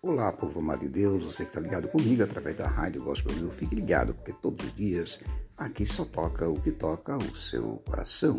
Olá, povo amado de Deus, você que está ligado comigo através da Rádio Gospel Will, fique ligado, porque todos os dias aqui só toca o que toca o seu coração.